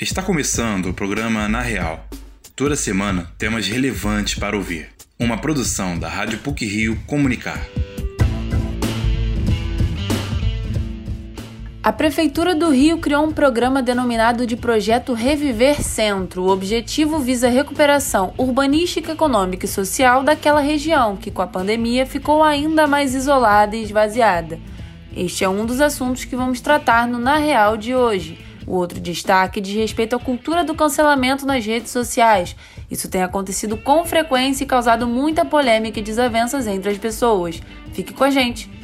Está começando o programa Na Real. Toda semana temas relevantes para ouvir. Uma produção da Rádio PUC Rio Comunicar. A Prefeitura do Rio criou um programa denominado de Projeto Reviver Centro. O objetivo visa a recuperação urbanística, econômica e social daquela região que, com a pandemia, ficou ainda mais isolada e esvaziada. Este é um dos assuntos que vamos tratar no Na Real de hoje. O outro destaque diz respeito à cultura do cancelamento nas redes sociais. Isso tem acontecido com frequência e causado muita polêmica e desavenças entre as pessoas. Fique com a gente!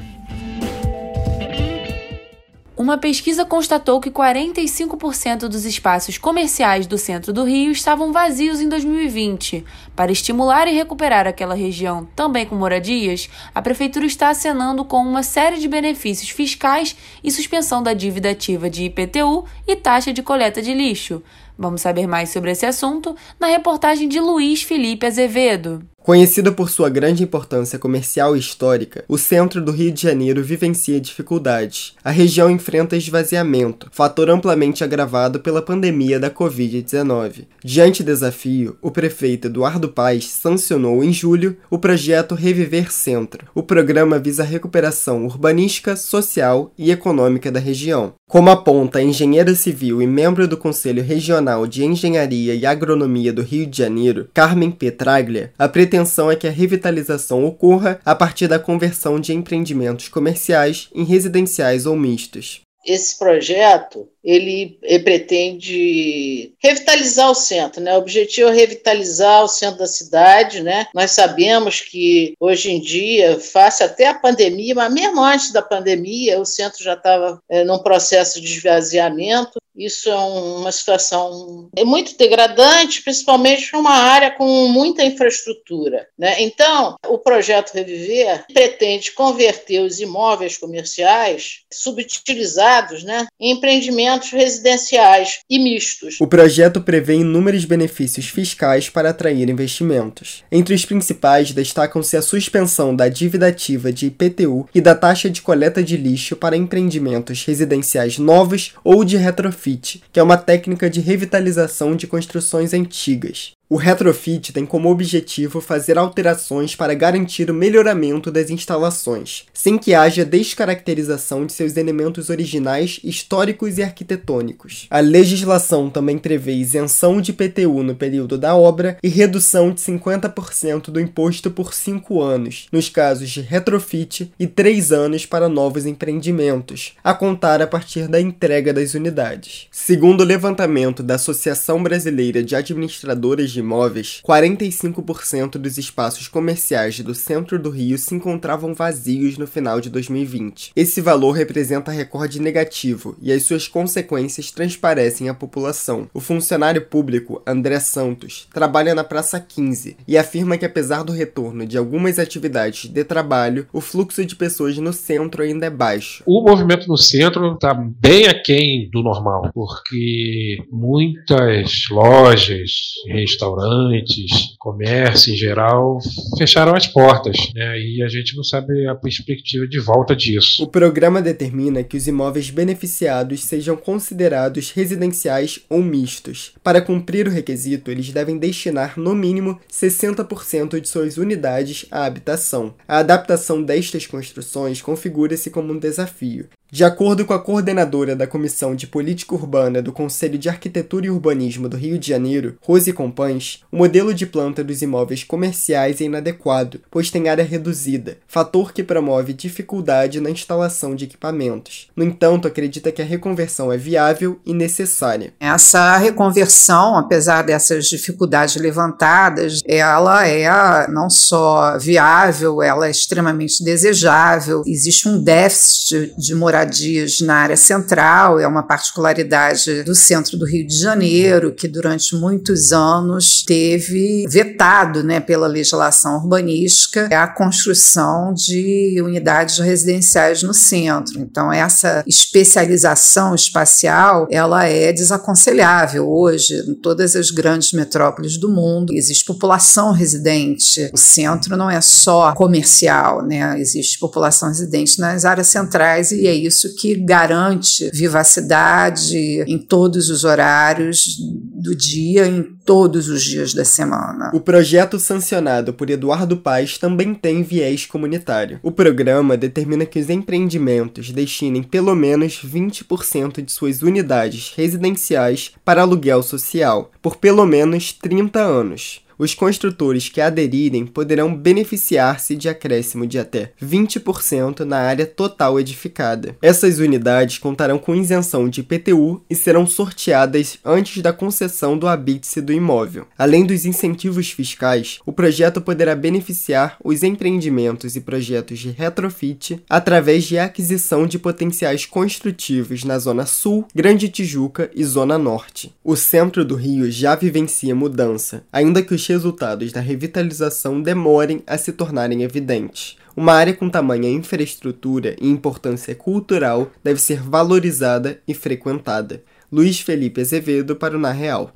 Uma pesquisa constatou que 45% dos espaços comerciais do centro do Rio estavam vazios em 2020. Para estimular e recuperar aquela região, também com moradias, a prefeitura está acenando com uma série de benefícios fiscais e suspensão da dívida ativa de IPTU e taxa de coleta de lixo. Vamos saber mais sobre esse assunto na reportagem de Luiz Felipe Azevedo. Conhecida por sua grande importância comercial e histórica, o centro do Rio de Janeiro vivencia dificuldades. A região enfrenta esvaziamento, fator amplamente agravado pela pandemia da Covid-19. Diante do desafio, o prefeito Eduardo Paes sancionou em julho o projeto Reviver Centro. O programa visa a recuperação urbanística, social e econômica da região. Como aponta a engenheira civil e membro do Conselho Regional de Engenharia e Agronomia do Rio de Janeiro, Carmen Petraglia, a pretensão é que a revitalização ocorra a partir da conversão de empreendimentos comerciais em residenciais ou mistos. Esse projeto ele, ele, pretende revitalizar o centro, né? O objetivo é revitalizar o centro da cidade, né? Nós sabemos que hoje em dia, face até a pandemia, mas mesmo antes da pandemia, o centro já estava é, num processo de esvaziamento isso é uma situação é muito degradante, principalmente para uma área com muita infraestrutura. Né? Então, o projeto Reviver pretende converter os imóveis comerciais subutilizados né, em empreendimentos residenciais e mistos. O projeto prevê inúmeros benefícios fiscais para atrair investimentos. Entre os principais destacam-se a suspensão da dívida ativa de IPTU e da taxa de coleta de lixo para empreendimentos residenciais novos ou de retrofit retrofit, que é uma técnica de revitalização de construções antigas. O retrofit tem como objetivo fazer alterações para garantir o melhoramento das instalações, sem que haja descaracterização de seus elementos originais, históricos e arquitetônicos. A legislação também prevê isenção de PTU no período da obra e redução de 50% do imposto por 5 anos, nos casos de retrofit, e 3 anos para novos empreendimentos, a contar a partir da entrega das unidades. Segundo o levantamento da Associação Brasileira de Administradoras de imóveis, 45% dos espaços comerciais do centro do Rio se encontravam vazios no final de 2020. Esse valor representa recorde negativo e as suas consequências transparecem à população. O funcionário público André Santos trabalha na Praça 15 e afirma que apesar do retorno de algumas atividades de trabalho, o fluxo de pessoas no centro ainda é baixo. O movimento no centro está bem aquém do normal, porque muitas lojas, restaurantes, restaurantes, comércio em geral, fecharam as portas. Né? E a gente não sabe a perspectiva de volta disso. O programa determina que os imóveis beneficiados sejam considerados residenciais ou mistos. Para cumprir o requisito, eles devem destinar no mínimo 60% de suas unidades à habitação. A adaptação destas construções configura-se como um desafio, de acordo com a coordenadora da Comissão de Política Urbana do Conselho de Arquitetura e Urbanismo do Rio de Janeiro, Rose Compães, o modelo de planta dos imóveis comerciais é inadequado, pois tem área reduzida, fator que promove dificuldade na instalação de equipamentos. No entanto, acredita que a reconversão é viável e necessária. Essa reconversão, apesar dessas dificuldades levantadas, ela é não só viável, ela é extremamente desejável. Existe um déficit de moradia moradias na área central, é uma particularidade do centro do Rio de Janeiro, que durante muitos anos teve vetado né, pela legislação urbanística a construção de unidades residenciais no centro. Então, essa especialização espacial ela é desaconselhável hoje em todas as grandes metrópoles do mundo. Existe população residente. O centro não é só comercial, né? existe população residente nas áreas centrais e é isso que garante vivacidade em todos os horários do dia, em todos os dias da semana. O projeto sancionado por Eduardo Paes também tem viés comunitário. O programa determina que os empreendimentos destinem pelo menos 20% de suas unidades residenciais para aluguel social por pelo menos 30 anos os construtores que aderirem poderão beneficiar-se de acréscimo de até 20% na área total edificada. Essas unidades contarão com isenção de IPTU e serão sorteadas antes da concessão do habite do imóvel. Além dos incentivos fiscais, o projeto poderá beneficiar os empreendimentos e projetos de retrofit através de aquisição de potenciais construtivos na Zona Sul, Grande Tijuca e Zona Norte. O centro do Rio já vivencia mudança, ainda que os resultados da revitalização demorem a se tornarem evidentes. Uma área com tamanha infraestrutura e importância cultural deve ser valorizada e frequentada. Luiz Felipe Azevedo para o Na Real.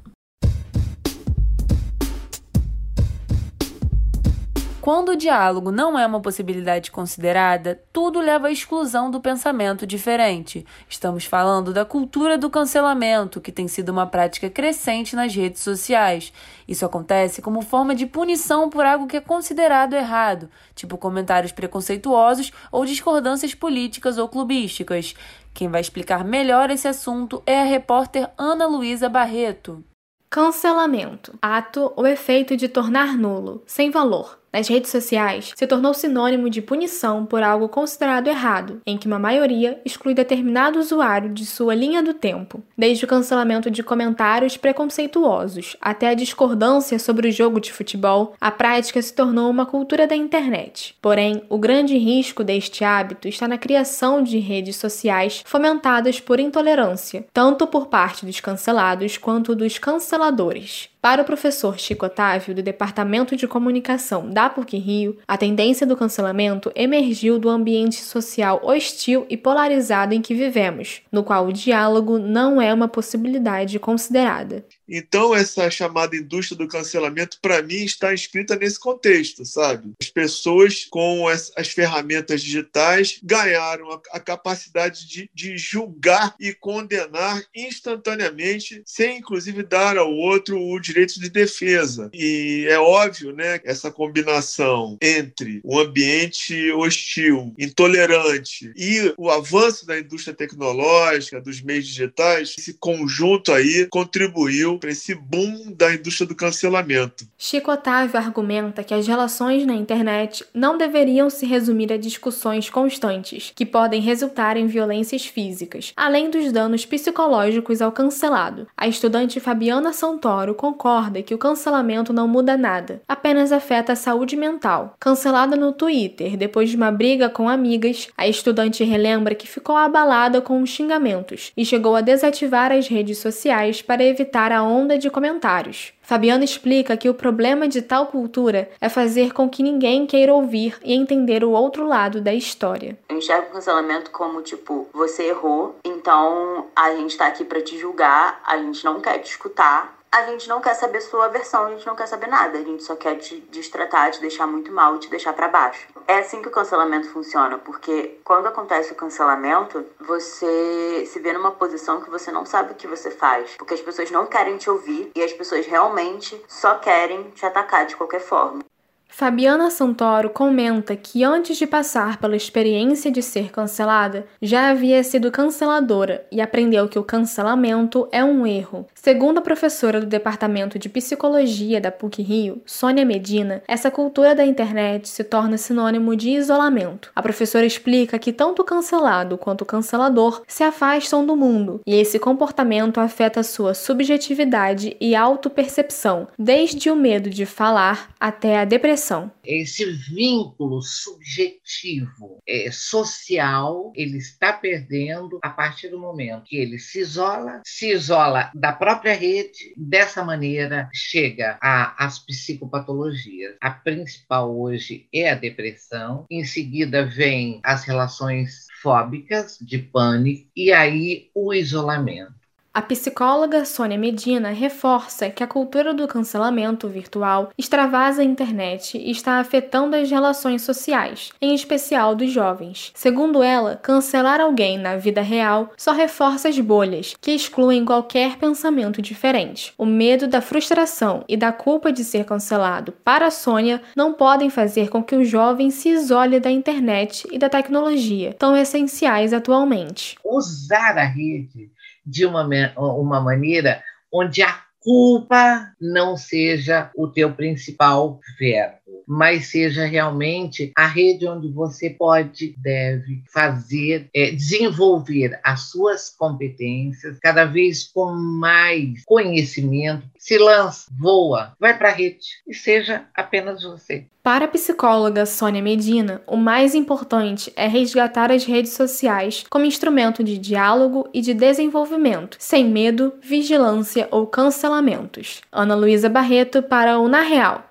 Quando o diálogo não é uma possibilidade considerada, tudo leva à exclusão do pensamento diferente. Estamos falando da cultura do cancelamento, que tem sido uma prática crescente nas redes sociais. Isso acontece como forma de punição por algo que é considerado errado, tipo comentários preconceituosos ou discordâncias políticas ou clubísticas. Quem vai explicar melhor esse assunto é a repórter Ana Luísa Barreto. Cancelamento ato ou efeito de tornar nulo, sem valor nas redes sociais, se tornou sinônimo de punição por algo considerado errado, em que uma maioria exclui determinado usuário de sua linha do tempo, desde o cancelamento de comentários preconceituosos até a discordância sobre o jogo de futebol, a prática se tornou uma cultura da internet. Porém, o grande risco deste hábito está na criação de redes sociais fomentadas por intolerância, tanto por parte dos cancelados quanto dos canceladores. Para o professor Chico Otávio, do Departamento de Comunicação da PUC Rio, a tendência do cancelamento emergiu do ambiente social hostil e polarizado em que vivemos, no qual o diálogo não é uma possibilidade considerada. Então, essa chamada indústria do cancelamento, para mim, está inscrita nesse contexto, sabe? As pessoas, com as, as ferramentas digitais, ganharam a, a capacidade de, de, julgar e condenar instantaneamente, sem inclusive dar ao outro o direito de defesa. E é óbvio, né, essa combinação entre o ambiente hostil, intolerante e o avanço da indústria tecnológica, dos meios digitais, esse conjunto aí contribuiu para esse boom da indústria do cancelamento. Chico Otávio argumenta que as relações na internet não deveriam se resumir a discussões constantes, que podem resultar em violências físicas, além dos danos psicológicos ao cancelado. A estudante Fabiana Santoro concorda que o cancelamento não muda nada, apenas afeta a saúde mental. Cancelada no Twitter depois de uma briga com amigas, a estudante relembra que ficou abalada com os xingamentos e chegou a desativar as redes sociais para evitar a onda de comentários. Fabiano explica que o problema de tal cultura é fazer com que ninguém queira ouvir e entender o outro lado da história. Eu enxergo o cancelamento como tipo, você errou, então a gente tá aqui para te julgar, a gente não quer te escutar, a gente não quer saber sua versão, a gente não quer saber nada, a gente só quer te destratar, te deixar muito mal te deixar para baixo. É assim que o cancelamento funciona, porque quando acontece o cancelamento, você se vê numa posição que você não sabe o que você faz, porque as pessoas não querem te ouvir e as pessoas realmente só querem te atacar de qualquer forma. Fabiana Santoro comenta que antes de passar pela experiência de ser cancelada, já havia sido canceladora e aprendeu que o cancelamento é um erro. Segundo a professora do Departamento de Psicologia da PUC Rio, Sônia Medina, essa cultura da internet se torna sinônimo de isolamento. A professora explica que tanto o cancelado quanto o cancelador se afastam do mundo e esse comportamento afeta sua subjetividade e autopercepção, desde o medo de falar até a depressão esse vínculo subjetivo, é, social, ele está perdendo a partir do momento que ele se isola, se isola da própria rede, dessa maneira chega às psicopatologias. A principal hoje é a depressão, em seguida vem as relações fóbicas, de pânico, e aí o isolamento. A psicóloga Sônia Medina reforça que a cultura do cancelamento virtual extravasa a internet e está afetando as relações sociais, em especial dos jovens. Segundo ela, cancelar alguém na vida real só reforça as bolhas, que excluem qualquer pensamento diferente. O medo da frustração e da culpa de ser cancelado para Sônia não podem fazer com que o jovem se isole da internet e da tecnologia, tão essenciais atualmente. Usar a rede de uma, uma maneira onde a culpa não seja o teu principal verbo, mas seja realmente a rede onde você pode, deve fazer, é, desenvolver as suas competências cada vez com mais conhecimento. Se lança, voa, vai para a rede e seja apenas você. Para a psicóloga Sônia Medina, o mais importante é resgatar as redes sociais como instrumento de diálogo e de desenvolvimento, sem medo, vigilância ou cancelamentos. Ana Luísa Barreto para o Na Real.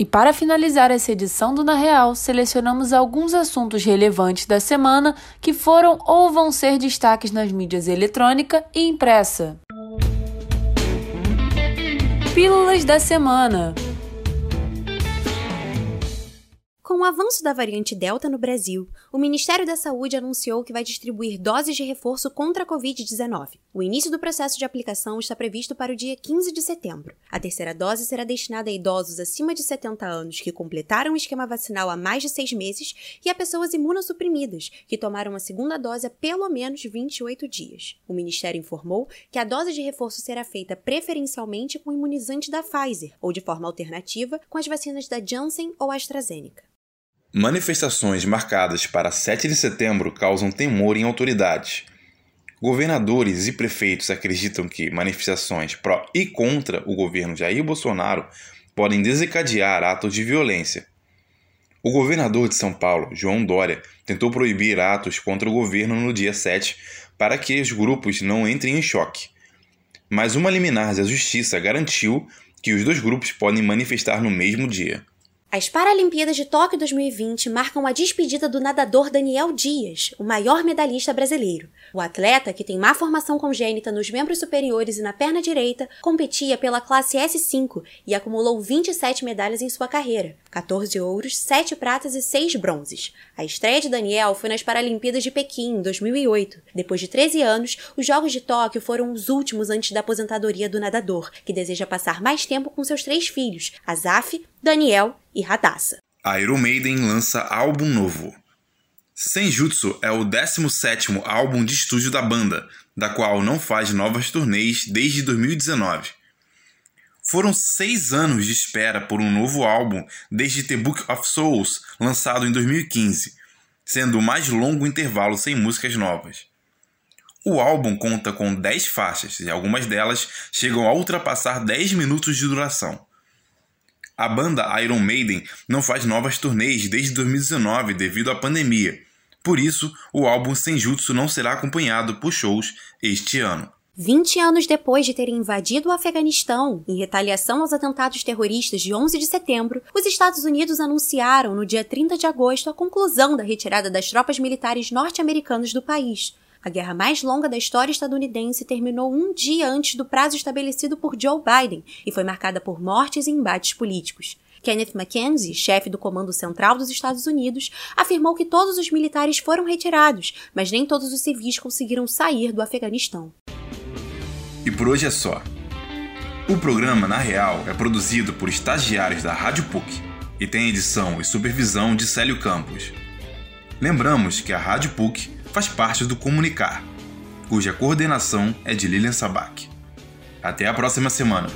E para finalizar essa edição do Na Real, selecionamos alguns assuntos relevantes da semana que foram ou vão ser destaques nas mídias eletrônica e impressa. Pílulas da Semana. Com o avanço da variante Delta no Brasil, o Ministério da Saúde anunciou que vai distribuir doses de reforço contra a Covid-19. O início do processo de aplicação está previsto para o dia 15 de setembro. A terceira dose será destinada a idosos acima de 70 anos que completaram o esquema vacinal há mais de seis meses e a pessoas imunossuprimidas que tomaram a segunda dose há pelo menos 28 dias. O Ministério informou que a dose de reforço será feita preferencialmente com imunizante da Pfizer ou de forma alternativa com as vacinas da Janssen ou AstraZeneca. Manifestações marcadas para 7 de setembro causam temor em autoridades. Governadores e prefeitos acreditam que manifestações pró e contra o governo Jair Bolsonaro podem desencadear atos de violência. O governador de São Paulo, João Dória, tentou proibir atos contra o governo no dia 7 para que os grupos não entrem em choque. Mas uma liminar da Justiça garantiu que os dois grupos podem manifestar no mesmo dia. As Paralimpíadas de Tóquio 2020 marcam a despedida do nadador Daniel Dias, o maior medalhista brasileiro. O atleta, que tem má formação congênita nos membros superiores e na perna direita, competia pela classe S5 e acumulou 27 medalhas em sua carreira: 14 ouros, 7 pratas e 6 bronzes. A estreia de Daniel foi nas Paralimpíadas de Pequim, em 2008. Depois de 13 anos, os Jogos de Tóquio foram os últimos antes da aposentadoria do nadador, que deseja passar mais tempo com seus três filhos, Azaf, Daniel e Radassa. A Iron Maiden lança álbum novo. Senjutsu é o 17º álbum de estúdio da banda, da qual não faz novas turnês desde 2019. Foram seis anos de espera por um novo álbum desde The Book of Souls, lançado em 2015, sendo o mais longo intervalo sem músicas novas. O álbum conta com 10 faixas e algumas delas chegam a ultrapassar 10 minutos de duração. A banda Iron Maiden não faz novas turnês desde 2019 devido à pandemia. Por isso, o álbum Senjutsu não será acompanhado por shows este ano. 20 anos depois de terem invadido o Afeganistão, em retaliação aos atentados terroristas de 11 de setembro, os Estados Unidos anunciaram no dia 30 de agosto a conclusão da retirada das tropas militares norte-americanas do país. A guerra mais longa da história estadunidense terminou um dia antes do prazo estabelecido por Joe Biden e foi marcada por mortes e embates políticos. Kenneth McKenzie, chefe do Comando Central dos Estados Unidos, afirmou que todos os militares foram retirados, mas nem todos os civis conseguiram sair do Afeganistão. E por hoje é só. O programa, na real, é produzido por estagiários da Rádio PUC e tem edição e supervisão de Célio Campos. Lembramos que a Rádio PUC faz parte do Comunicar, cuja coordenação é de Lilian Sabac. Até a próxima semana!